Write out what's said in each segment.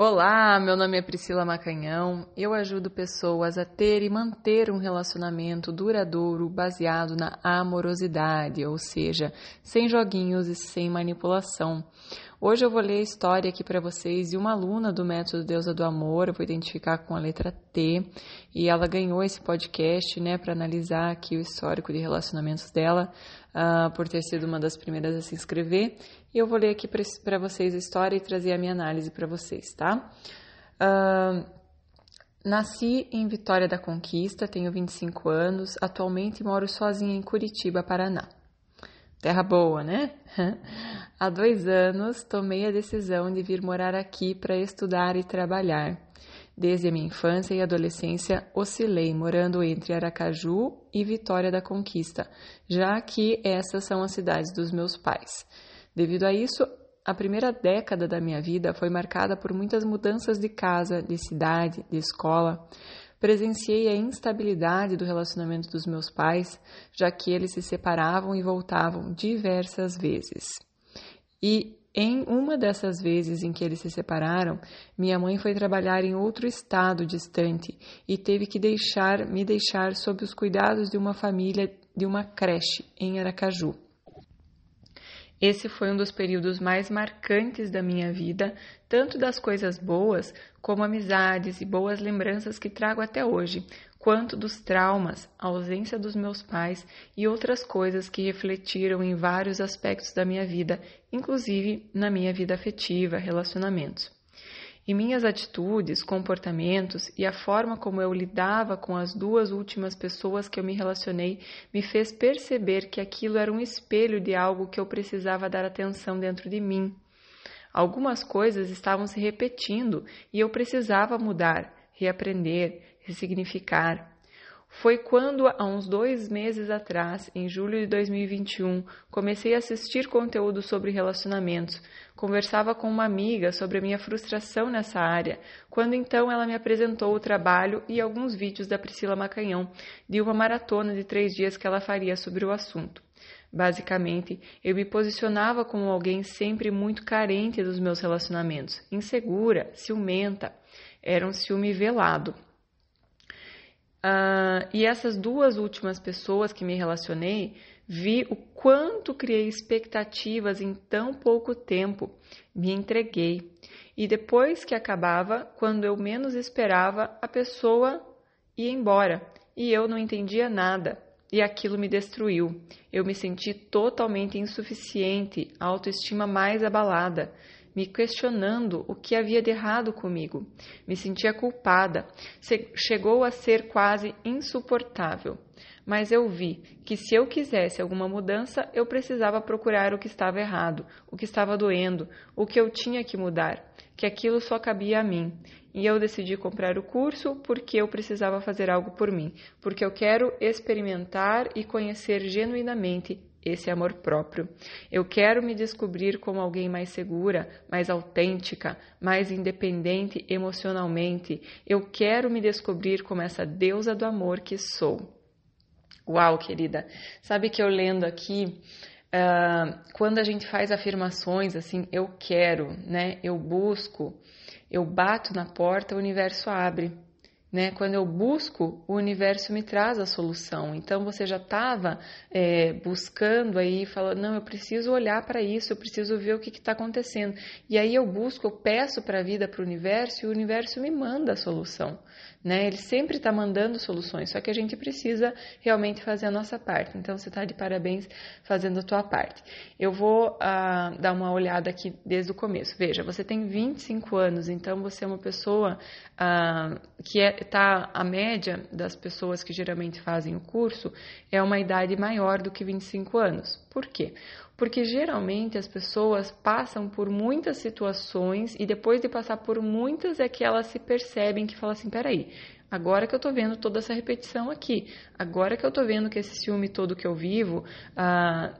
Olá, meu nome é Priscila Macanhão. Eu ajudo pessoas a ter e manter um relacionamento duradouro baseado na amorosidade, ou seja, sem joguinhos e sem manipulação. Hoje eu vou ler a história aqui para vocês de uma aluna do Método Deusa do Amor, eu vou identificar com a letra T, e ela ganhou esse podcast, né, para analisar aqui o histórico de relacionamentos dela, uh, por ter sido uma das primeiras a se inscrever. E eu vou ler aqui para vocês a história e trazer a minha análise para vocês, tá? Uh, nasci em Vitória da Conquista, tenho 25 anos, atualmente moro sozinha em Curitiba, Paraná. Terra boa, né? Há dois anos tomei a decisão de vir morar aqui para estudar e trabalhar. Desde a minha infância e adolescência oscilei morando entre Aracaju e Vitória da Conquista, já que essas são as cidades dos meus pais. Devido a isso, a primeira década da minha vida foi marcada por muitas mudanças de casa, de cidade, de escola. Presenciei a instabilidade do relacionamento dos meus pais, já que eles se separavam e voltavam diversas vezes. E em uma dessas vezes em que eles se separaram, minha mãe foi trabalhar em outro estado distante e teve que deixar me deixar sob os cuidados de uma família de uma creche em Aracaju. Esse foi um dos períodos mais marcantes da minha vida, tanto das coisas boas, como amizades e boas lembranças que trago até hoje, quanto dos traumas, a ausência dos meus pais e outras coisas que refletiram em vários aspectos da minha vida, inclusive na minha vida afetiva, relacionamentos. E minhas atitudes, comportamentos e a forma como eu lidava com as duas últimas pessoas que eu me relacionei me fez perceber que aquilo era um espelho de algo que eu precisava dar atenção dentro de mim. Algumas coisas estavam se repetindo e eu precisava mudar, reaprender, ressignificar. Foi quando, há uns dois meses atrás, em julho de 2021, comecei a assistir conteúdo sobre relacionamentos. Conversava com uma amiga sobre a minha frustração nessa área, quando então ela me apresentou o trabalho e alguns vídeos da Priscila Macanhão, de uma maratona de três dias que ela faria sobre o assunto. Basicamente, eu me posicionava como alguém sempre muito carente dos meus relacionamentos, insegura, ciumenta. Era um ciúme velado. Uh, e essas duas últimas pessoas que me relacionei, vi o quanto criei expectativas em tão pouco tempo. Me entreguei. E depois que acabava, quando eu menos esperava, a pessoa ia embora e eu não entendia nada. E aquilo me destruiu. Eu me senti totalmente insuficiente, autoestima mais abalada me questionando o que havia de errado comigo. Me sentia culpada. Chegou a ser quase insuportável. Mas eu vi que se eu quisesse alguma mudança, eu precisava procurar o que estava errado, o que estava doendo, o que eu tinha que mudar, que aquilo só cabia a mim. E eu decidi comprar o curso porque eu precisava fazer algo por mim, porque eu quero experimentar e conhecer genuinamente esse amor próprio. Eu quero me descobrir como alguém mais segura, mais autêntica, mais independente emocionalmente. Eu quero me descobrir como essa deusa do amor que sou. Uau, querida! Sabe que eu lendo aqui, uh, quando a gente faz afirmações assim, eu quero, né? Eu busco, eu bato na porta, o universo abre. Né? Quando eu busco, o universo me traz a solução. Então você já estava é, buscando aí, falando, não, eu preciso olhar para isso, eu preciso ver o que está acontecendo. E aí eu busco, eu peço para a vida, para o universo, e o universo me manda a solução. Né? Ele sempre está mandando soluções, só que a gente precisa realmente fazer a nossa parte. Então você está de parabéns fazendo a tua parte. Eu vou uh, dar uma olhada aqui desde o começo. Veja, você tem 25 anos, então você é uma pessoa uh, que está é, tá, a média das pessoas que geralmente fazem o curso é uma idade maior do que 25 anos. Por quê? Porque geralmente as pessoas passam por muitas situações e depois de passar por muitas é que elas se percebem que falam assim, peraí, Agora que eu estou vendo toda essa repetição aqui, agora que eu estou vendo que esse ciúme todo que eu vivo,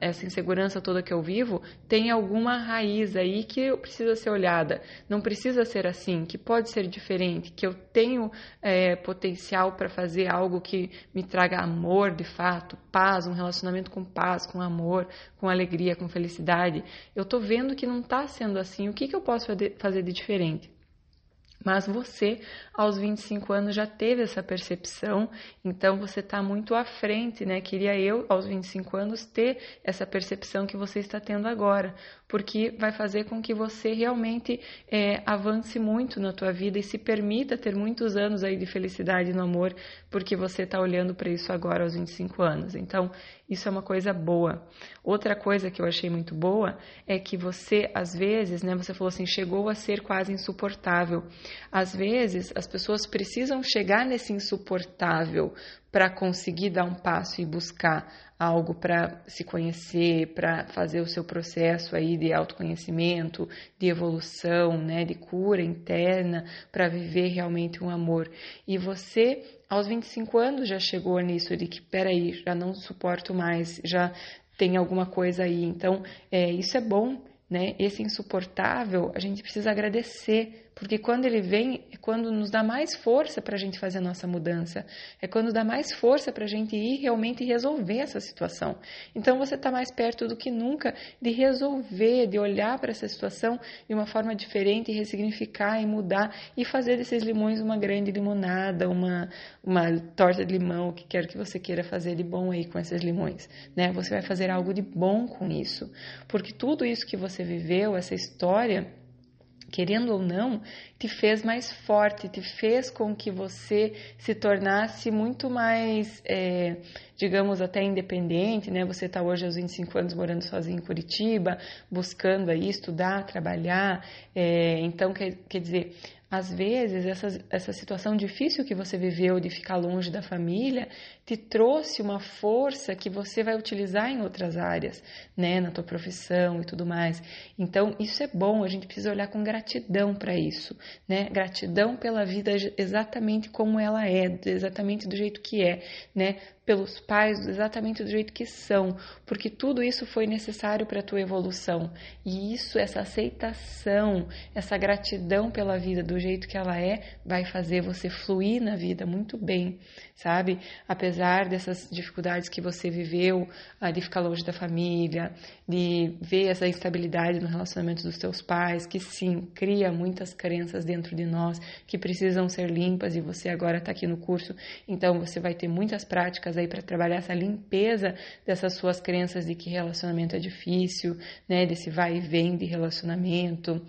essa insegurança toda que eu vivo, tem alguma raiz aí que precisa ser olhada. Não precisa ser assim, que pode ser diferente, que eu tenho é, potencial para fazer algo que me traga amor de fato, paz, um relacionamento com paz, com amor, com alegria, com felicidade. Eu estou vendo que não está sendo assim. O que, que eu posso fazer de diferente? Mas você, aos 25 anos, já teve essa percepção, então você está muito à frente, né? Queria eu, aos 25 anos, ter essa percepção que você está tendo agora, porque vai fazer com que você realmente é, avance muito na tua vida e se permita ter muitos anos aí de felicidade no amor, porque você está olhando para isso agora aos 25 anos. Então, isso é uma coisa boa. Outra coisa que eu achei muito boa é que você, às vezes, né, você falou assim, chegou a ser quase insuportável. Às vezes, as pessoas precisam chegar nesse insuportável para conseguir dar um passo e buscar algo para se conhecer, para fazer o seu processo aí de autoconhecimento, de evolução, né, de cura interna, para viver realmente um amor. E você aos 25 anos já chegou nisso de que, peraí, já não suporto mais, já tem alguma coisa aí. Então, é, isso é bom, né? Esse insuportável, a gente precisa agradecer porque quando ele vem, é quando nos dá mais força para a gente fazer a nossa mudança. É quando dá mais força para a gente ir realmente resolver essa situação. Então você está mais perto do que nunca de resolver, de olhar para essa situação de uma forma diferente, ressignificar e mudar e fazer desses limões uma grande limonada, uma, uma torta de limão, o que quer que você queira fazer de bom aí com esses limões. Né? Você vai fazer algo de bom com isso. Porque tudo isso que você viveu, essa história, querendo ou não, te fez mais forte, te fez com que você se tornasse muito mais, é, digamos, até independente, né? Você está hoje aos 25 anos morando sozinho em Curitiba, buscando aí estudar, trabalhar, é, então, quer, quer dizer, às vezes, essa, essa situação difícil que você viveu de ficar longe da família te trouxe uma força que você vai utilizar em outras áreas, né, na tua profissão e tudo mais. Então, isso é bom, a gente precisa olhar com gratidão para isso, né? Gratidão pela vida exatamente como ela é, exatamente do jeito que é, né? Pelos pais exatamente do jeito que são, porque tudo isso foi necessário para a tua evolução. E isso, essa aceitação, essa gratidão pela vida do jeito que ela é, vai fazer você fluir na vida muito bem, sabe? Apesar dessas dificuldades que você viveu, de ficar longe da família, de ver essa instabilidade no relacionamento dos teus pais, que sim, cria muitas crenças dentro de nós que precisam ser limpas e você agora está aqui no curso, então você vai ter muitas práticas aí para trabalhar essa limpeza dessas suas crenças de que relacionamento é difícil, né, desse vai e vem de relacionamento,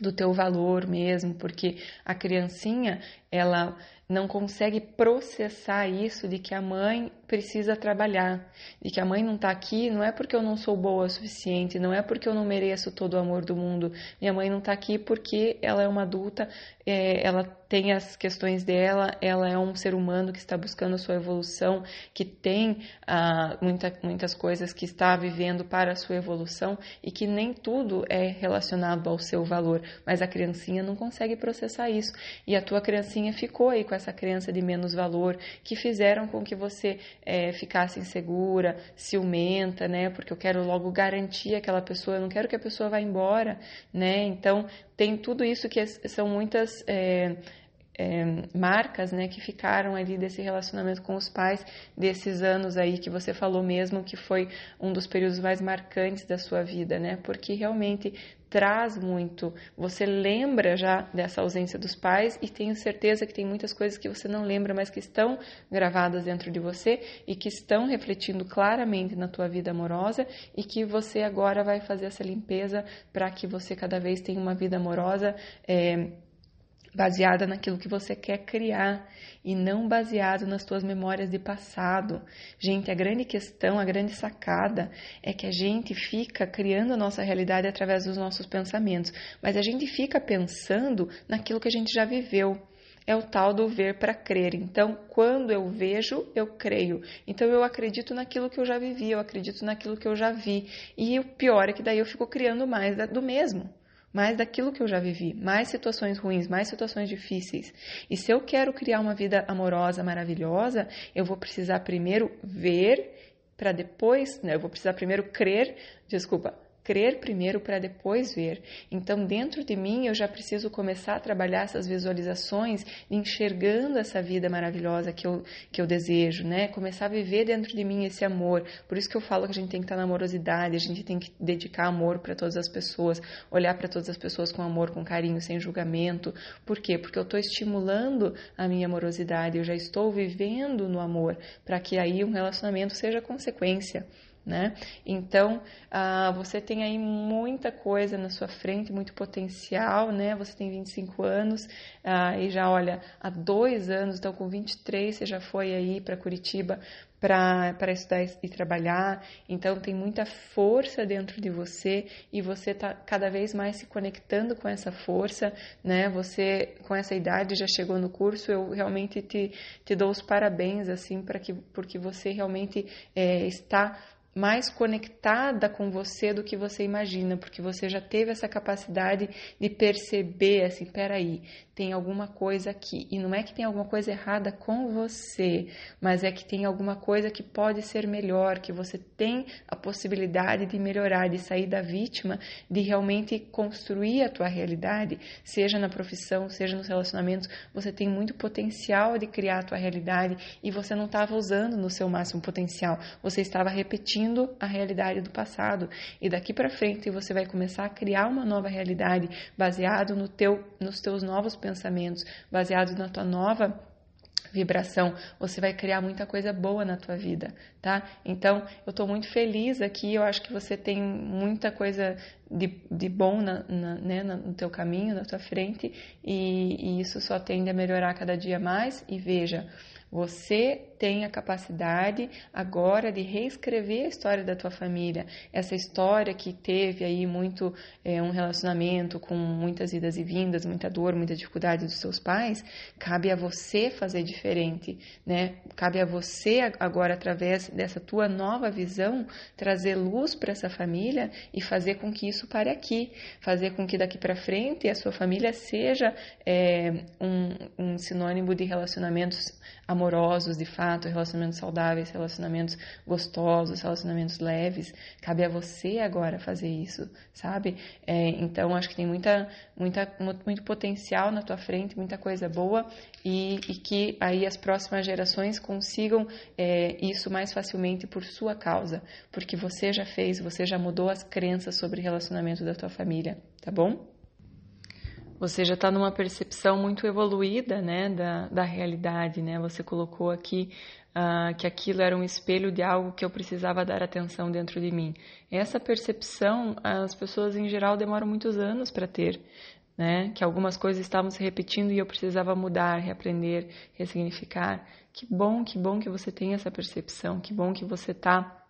do teu valor mesmo, porque a criancinha, ela não consegue processar isso de que a mãe precisa trabalhar, de que a mãe não está aqui, não é porque eu não sou boa o suficiente, não é porque eu não mereço todo o amor do mundo. Minha mãe não está aqui porque ela é uma adulta, é, ela tem as questões dela, ela é um ser humano que está buscando a sua evolução, que tem ah, muita, muitas coisas que está vivendo para a sua evolução e que nem tudo é relacionado ao seu valor, mas a criancinha não consegue processar isso. E a tua criancinha ficou aí com essa crença de menos valor que fizeram com que você é, ficasse insegura, ciumenta, né? Porque eu quero logo garantir aquela pessoa, eu não quero que a pessoa vá embora, né? Então tem tudo isso que são muitas é, é, marcas, né, que ficaram ali desse relacionamento com os pais, desses anos aí que você falou mesmo que foi um dos períodos mais marcantes da sua vida, né? Porque realmente traz muito. Você lembra já dessa ausência dos pais e tenho certeza que tem muitas coisas que você não lembra, mas que estão gravadas dentro de você e que estão refletindo claramente na tua vida amorosa e que você agora vai fazer essa limpeza para que você cada vez tenha uma vida amorosa. É, baseada naquilo que você quer criar e não baseado nas tuas memórias de passado. Gente, a grande questão, a grande sacada é que a gente fica criando a nossa realidade através dos nossos pensamentos, mas a gente fica pensando naquilo que a gente já viveu. É o tal do ver para crer. Então, quando eu vejo, eu creio. Então, eu acredito naquilo que eu já vivi, eu acredito naquilo que eu já vi. E o pior é que daí eu fico criando mais do mesmo mais daquilo que eu já vivi, mais situações ruins, mais situações difíceis. E se eu quero criar uma vida amorosa, maravilhosa, eu vou precisar primeiro ver para depois, né, eu vou precisar primeiro crer, desculpa, crer primeiro para depois ver. Então, dentro de mim, eu já preciso começar a trabalhar essas visualizações, enxergando essa vida maravilhosa que eu, que eu desejo, né? Começar a viver dentro de mim esse amor. Por isso que eu falo que a gente tem que estar na amorosidade, a gente tem que dedicar amor para todas as pessoas, olhar para todas as pessoas com amor, com carinho, sem julgamento. Por quê? Porque eu estou estimulando a minha amorosidade, eu já estou vivendo no amor, para que aí um relacionamento seja consequência né? Então, ah, você tem aí muita coisa na sua frente, muito potencial, né? Você tem 25 anos ah, e já, olha, há dois anos, então com 23 você já foi aí para Curitiba para estudar e trabalhar. Então, tem muita força dentro de você e você está cada vez mais se conectando com essa força, né? Você, com essa idade, já chegou no curso, eu realmente te, te dou os parabéns, assim, para que, porque você realmente é, está mais conectada com você do que você imagina, porque você já teve essa capacidade de perceber assim, peraí, tem alguma coisa aqui. E não é que tem alguma coisa errada com você, mas é que tem alguma coisa que pode ser melhor, que você tem a possibilidade de melhorar, de sair da vítima, de realmente construir a tua realidade, seja na profissão, seja nos relacionamentos, você tem muito potencial de criar a tua realidade e você não estava usando no seu máximo potencial, você estava repetindo a realidade do passado. E daqui para frente você vai começar a criar uma nova realidade baseado no teu, nos teus novos pensamentos, baseados na tua nova vibração, você vai criar muita coisa boa na tua vida, tá? Então, eu estou muito feliz aqui, eu acho que você tem muita coisa de, de bom na, na, né, no teu caminho, na tua frente, e, e isso só tende a melhorar cada dia mais, e veja, você tem a capacidade agora de reescrever a história da tua família, essa história que teve aí muito é, um relacionamento com muitas idas e vindas, muita dor, muita dificuldade dos seus pais, cabe a você fazer diferente, né? Cabe a você agora através dessa tua nova visão trazer luz para essa família e fazer com que isso pare aqui, fazer com que daqui para frente a sua família seja é, um, um sinônimo de relacionamentos amorosos, de fato, relacionamentos saudáveis, relacionamentos gostosos, relacionamentos leves. Cabe a você agora fazer isso, sabe? É, então, acho que tem muita, muita, muito potencial na tua frente, muita coisa boa e, e que aí as próximas gerações consigam é, isso mais facilmente por sua causa, porque você já fez, você já mudou as crenças sobre relacionamento da tua família, tá bom? Você já está numa percepção muito evoluída né, da, da realidade. Né? Você colocou aqui uh, que aquilo era um espelho de algo que eu precisava dar atenção dentro de mim. Essa percepção, as pessoas em geral demoram muitos anos para ter. Né? Que algumas coisas estavam se repetindo e eu precisava mudar, reaprender, ressignificar. Que bom, que bom que você tem essa percepção, que bom que você está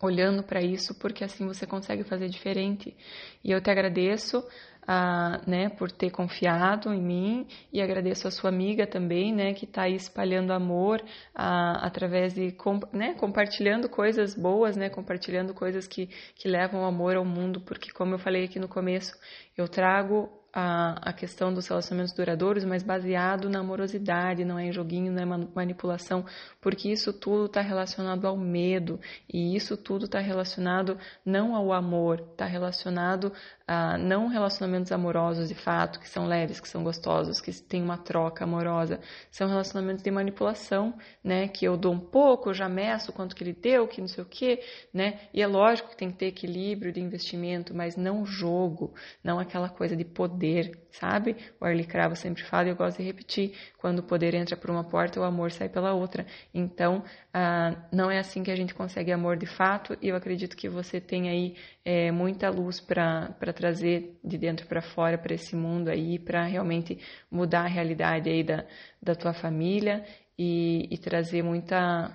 olhando para isso, porque assim você consegue fazer diferente. E eu te agradeço ah, né, por ter confiado em mim e agradeço a sua amiga também, né, que está aí espalhando amor ah, através de, né, compartilhando coisas boas, né, compartilhando coisas que, que levam amor ao mundo, porque como eu falei aqui no começo, eu trago a, a questão dos relacionamentos duradouros, mas baseado na amorosidade, não é em joguinho, não é manipulação, porque isso tudo está relacionado ao medo e isso tudo está relacionado não ao amor, está relacionado a não relacionamentos amorosos de fato, que são leves, que são gostosos, que tem uma troca amorosa, são relacionamentos de manipulação, né? Que eu dou um pouco, eu já meço quanto que ele deu, que não sei o quê, né? E é lógico que tem que ter equilíbrio de investimento, mas não jogo, não aquela coisa de poder, sabe? O Arlie Cravo sempre fala e eu gosto de repetir: quando o poder entra por uma porta, o amor sai pela outra. Então, ah, não é assim que a gente consegue amor de fato, e eu acredito que você tem aí é, muita luz para trazer de dentro para fora, para esse mundo aí, para realmente mudar a realidade aí da, da tua família e, e trazer muita.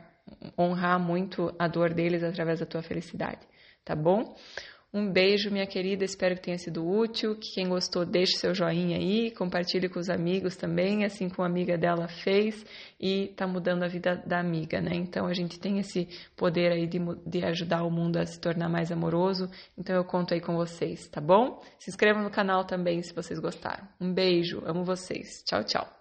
honrar muito a dor deles através da tua felicidade, tá bom? Um beijo, minha querida. Espero que tenha sido útil. Que quem gostou, deixe seu joinha aí, compartilhe com os amigos também, assim como a amiga dela fez e está mudando a vida da amiga, né? Então a gente tem esse poder aí de, de ajudar o mundo a se tornar mais amoroso. Então eu conto aí com vocês, tá bom? Se inscrevam no canal também se vocês gostaram. Um beijo, amo vocês. Tchau, tchau.